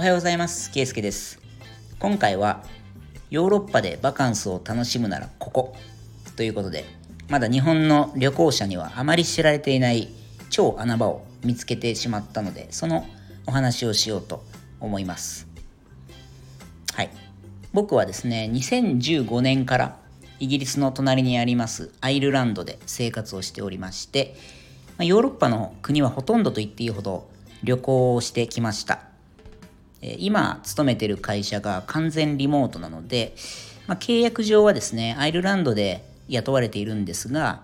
おはようございます。ケイスケです。今回はヨーロッパでバカンスを楽しむならここということで、まだ日本の旅行者にはあまり知られていない超穴場を見つけてしまったので、そのお話をしようと思います。はい。僕はですね、2015年からイギリスの隣にありますアイルランドで生活をしておりまして、ヨーロッパの国はほとんどと言っていいほど旅行をしてきました。今勤めてる会社が完全リモートなので、まあ、契約上はですね、アイルランドで雇われているんですが、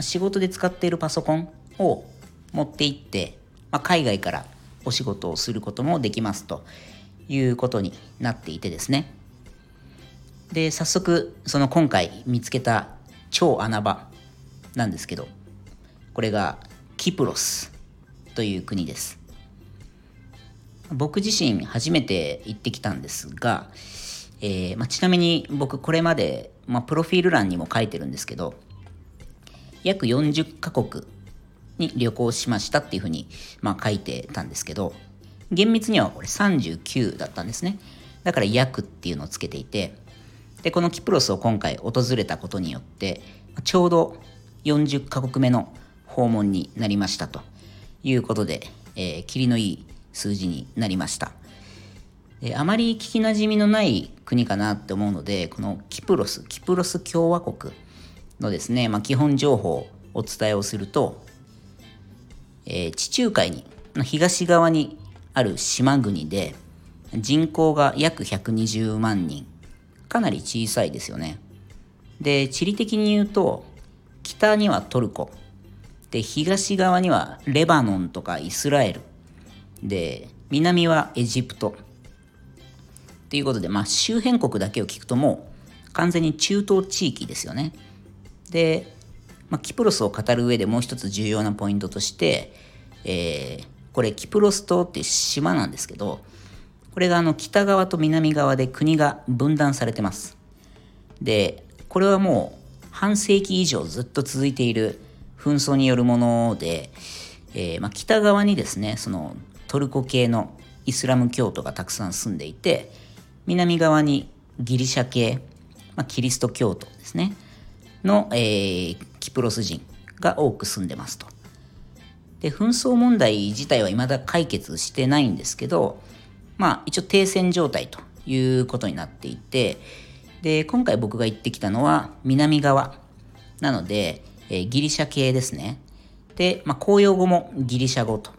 仕事で使っているパソコンを持って行って、まあ、海外からお仕事をすることもできますということになっていてですね。で、早速、その今回見つけた超穴場なんですけど、これがキプロスという国です。僕自身初めて行ってきたんですが、えーまあ、ちなみに僕これまで、まあ、プロフィール欄にも書いてるんですけど約40カ国に旅行しましたっていうふうに、まあ、書いてたんですけど厳密にはこれ39だったんですね。だから約っていうのをつけていてでこのキプロスを今回訪れたことによってちょうど40カ国目の訪問になりましたということで、えー、霧のいい数字になりました。あまり聞きなじみのない国かなって思うので、このキプロス、キプロス共和国のですね、まあ、基本情報をお伝えをすると、えー、地中海にの東側にある島国で人口が約120万人。かなり小さいですよね。で地理的に言うと北にはトルコ。で東側にはレバノンとかイスラエル。で南はエジプト。っていうことで、まあ、周辺国だけを聞くともう完全に中東地域ですよね。で、まあ、キプロスを語る上でもう一つ重要なポイントとして、えー、これキプロス島って島なんですけどこれがあの北側と南側で国が分断されてます。でこれはもう半世紀以上ずっと続いている紛争によるもので、えー、まあ、北側にですねそのトルコ系のイスラム教徒がたくさん住んでいて南側にギリシャ系、まあ、キリスト教徒ですねの、えー、キプロス人が多く住んでますと。で紛争問題自体は未だ解決してないんですけどまあ一応停戦状態ということになっていてで今回僕が行ってきたのは南側なのでえー、ギリシャ系ですね。で、まあ、公用語もギリシャ語と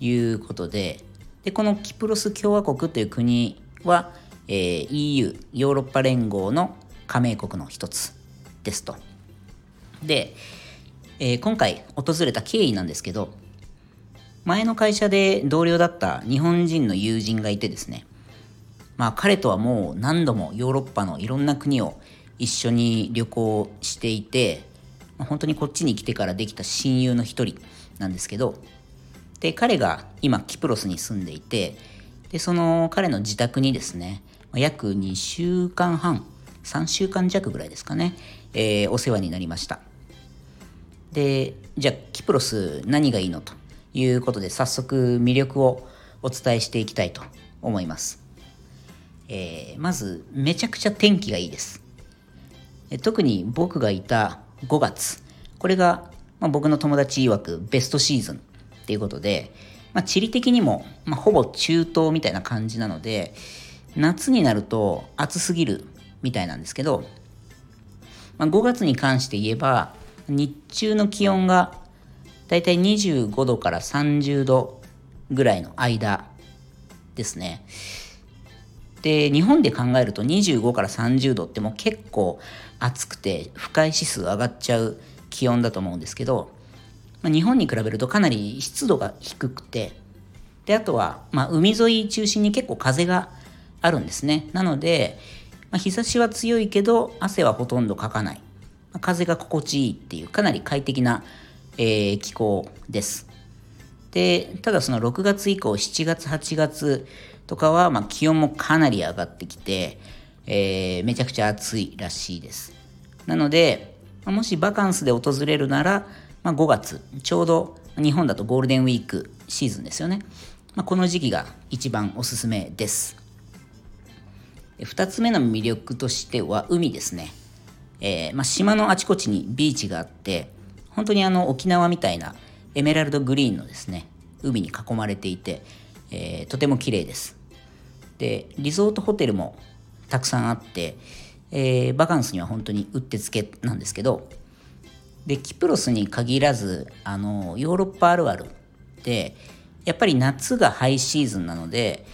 いうことで、で、このキプロス共和国という国は、えー、EU、ヨーロッパ連合の加盟国の一つですと。で、えー、今回訪れた経緯なんですけど、前の会社で同僚だった日本人の友人がいてですね、まあ彼とはもう何度もヨーロッパのいろんな国を一緒に旅行していて、本当にこっちに来てからできた親友の一人なんですけどで彼が今キプロスに住んでいてでその彼の自宅にですね約2週間半3週間弱ぐらいですかね、えー、お世話になりました。でじゃあキプロス何がいいのということで早速魅力をお伝えしていきたいと思います、えー、まずめちゃくちゃ天気がいいです。特に僕がいた5月。これが、まあ、僕の友達曰くベストシーズン。っていうことで、まあ、地理的にも、まあ、ほぼ中東みたいな感じなので、夏になると暑すぎるみたいなんですけど、まあ、5月に関して言えば、日中の気温がだいたい25度から30度ぐらいの間ですね。で、日本で考えると25から30度ってもう結構暑くて不快指数上がっちゃう気温だと思うんですけど、まあ、日本に比べるとかなり湿度が低くて、で、あとは、まあ、海沿い中心に結構風があるんですね。なので、まあ、日差しは強いけど、汗はほとんどかかない。まあ、風が心地いいっていう、かなり快適な、えー、気候です。で、ただその6月以降、7月、8月とかは、まあ、気温もかなり上がってきて、えー、めちゃくちゃ暑いらしいです。なので、もしバカンスで訪れるなら、まあ、5月、ちょうど日本だとゴールデンウィークシーズンですよね。まあ、この時期が一番おすすめです。2つ目の魅力としては海ですね。えー、まあ、島のあちこちにビーチがあって、本当にあの沖縄みたいなエメラルドグリーンのですね、海に囲まれていて、えー、とても綺麗です。で、リゾートホテルもたくさんあって、えー、バカンスには本当にうってつけなんですけど、で、キプロスに限らず、あの、ヨーロッパあるあるで、やっぱり夏がハイシーズンなので、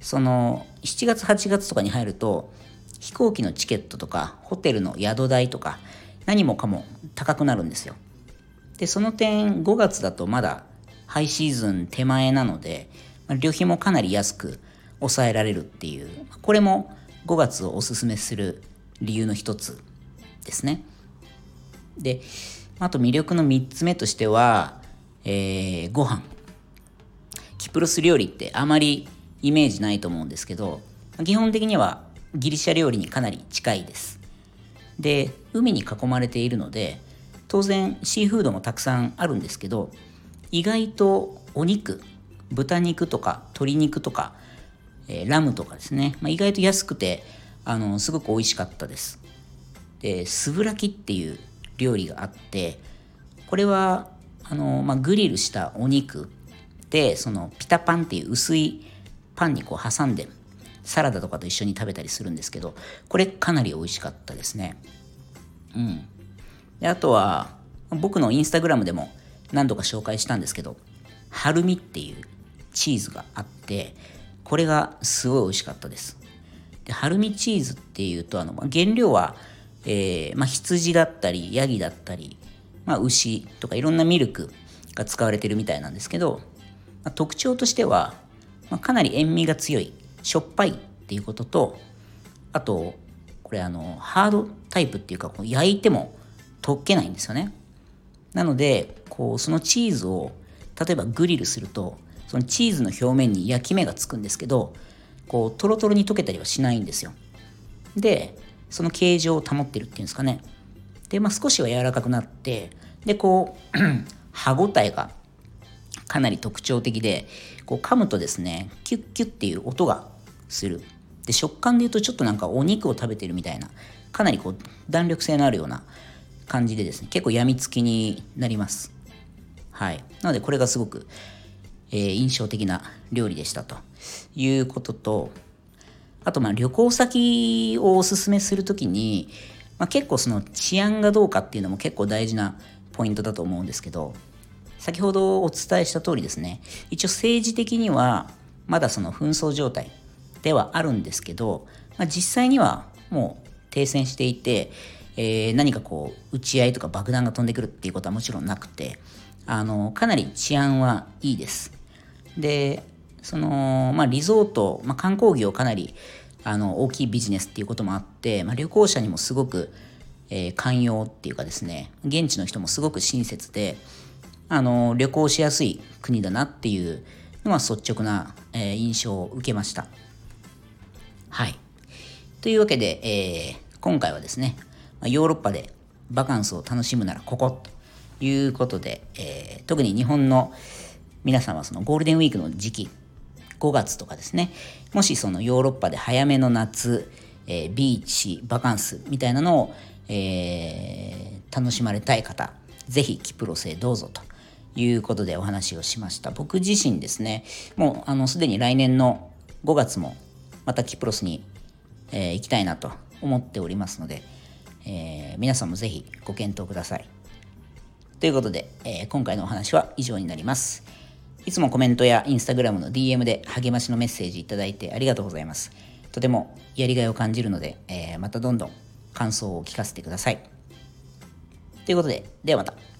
その、7月8月とかに入ると、飛行機のチケットとか、ホテルの宿代とか、何もかも高くなるんですよ。で、その点、5月だとまだハイシーズン手前なので、旅費もかなり安く抑えられるっていう、これも5月をおすすめする理由の一つですね。で、あと魅力の3つ目としては、えー、ご飯。キプロス料理ってあまりイメージないと思うんですけど、基本的にはギリシャ料理にかなり近いです。で、海に囲まれているので、当然シーフードもたくさんあるんですけど、意外とお肉、豚肉とか鶏肉とか、えー、ラムとかですね、まあ、意外と安くて、あの、すごく美味しかったです。で、スブラキっていう料理があってこれはあの、まあ、グリルしたお肉でそのピタパンっていう薄いパンにこう挟んでサラダとかと一緒に食べたりするんですけどこれかなり美味しかったですね。うん。であとは僕のインスタグラムでも何度か紹介したんですけどハルミっていうチーズがあってこれがすごい美味しかったです。でハルミチーズっていうとあの原料はえー、まあ、羊だったり、ヤギだったり、まあ、牛とかいろんなミルクが使われてるみたいなんですけど、まあ、特徴としては、まあ、かなり塩味が強い、しょっぱいっていうことと、あと、これあの、ハードタイプっていうか、こう焼いても溶けないんですよね。なので、こう、そのチーズを、例えばグリルすると、そのチーズの表面に焼き目がつくんですけど、こう、トロトロに溶けたりはしないんですよ。で、その形状を保ってるっていうんですかね。で、まあ、少しは柔らかくなって、で、こう、歯ごたえがかなり特徴的で、こう噛むとですね、キュッキュッっていう音がする。で、食感で言うとちょっとなんかお肉を食べてるみたいな、かなりこう弾力性のあるような感じでですね、結構やみつきになります。はい。なのでこれがすごく、えー、印象的な料理でしたということと、あとま旅行先をおすすめするときに、まあ、結構その治安がどうかっていうのも結構大事なポイントだと思うんですけど、先ほどお伝えした通りですね、一応政治的にはまだその紛争状態ではあるんですけど、まあ、実際にはもう停戦していて、えー、何かこう撃ち合いとか爆弾が飛んでくるっていうことはもちろんなくて、あの、かなり治安はいいです。で、その、まあ、リゾート、まあ、観光業かなりあの大きいビジネスっていうこともあって、まあ、旅行者にもすごく、えー、寛容っていうかですね現地の人もすごく親切であの旅行しやすい国だなっていうのは率直な、えー、印象を受けました。はい。というわけで、えー、今回はですねヨーロッパでバカンスを楽しむならここということで、えー、特に日本の皆さんはそのゴールデンウィークの時期5月とかですね。もしそのヨーロッパで早めの夏、えー、ビーチバカンスみたいなのを、えー、楽しまれたい方ぜひキプロスへどうぞということでお話をしました。僕自身ですね。もうあのすでに来年の5月もまたキプロスに、えー、行きたいなと思っておりますので、えー、皆さんもぜひご検討ください。ということで、えー、今回のお話は以上になります。いつもコメントやインスタグラムの DM で励ましのメッセージいただいてありがとうございます。とてもやりがいを感じるので、えー、またどんどん感想を聞かせてください。ということで、ではまた。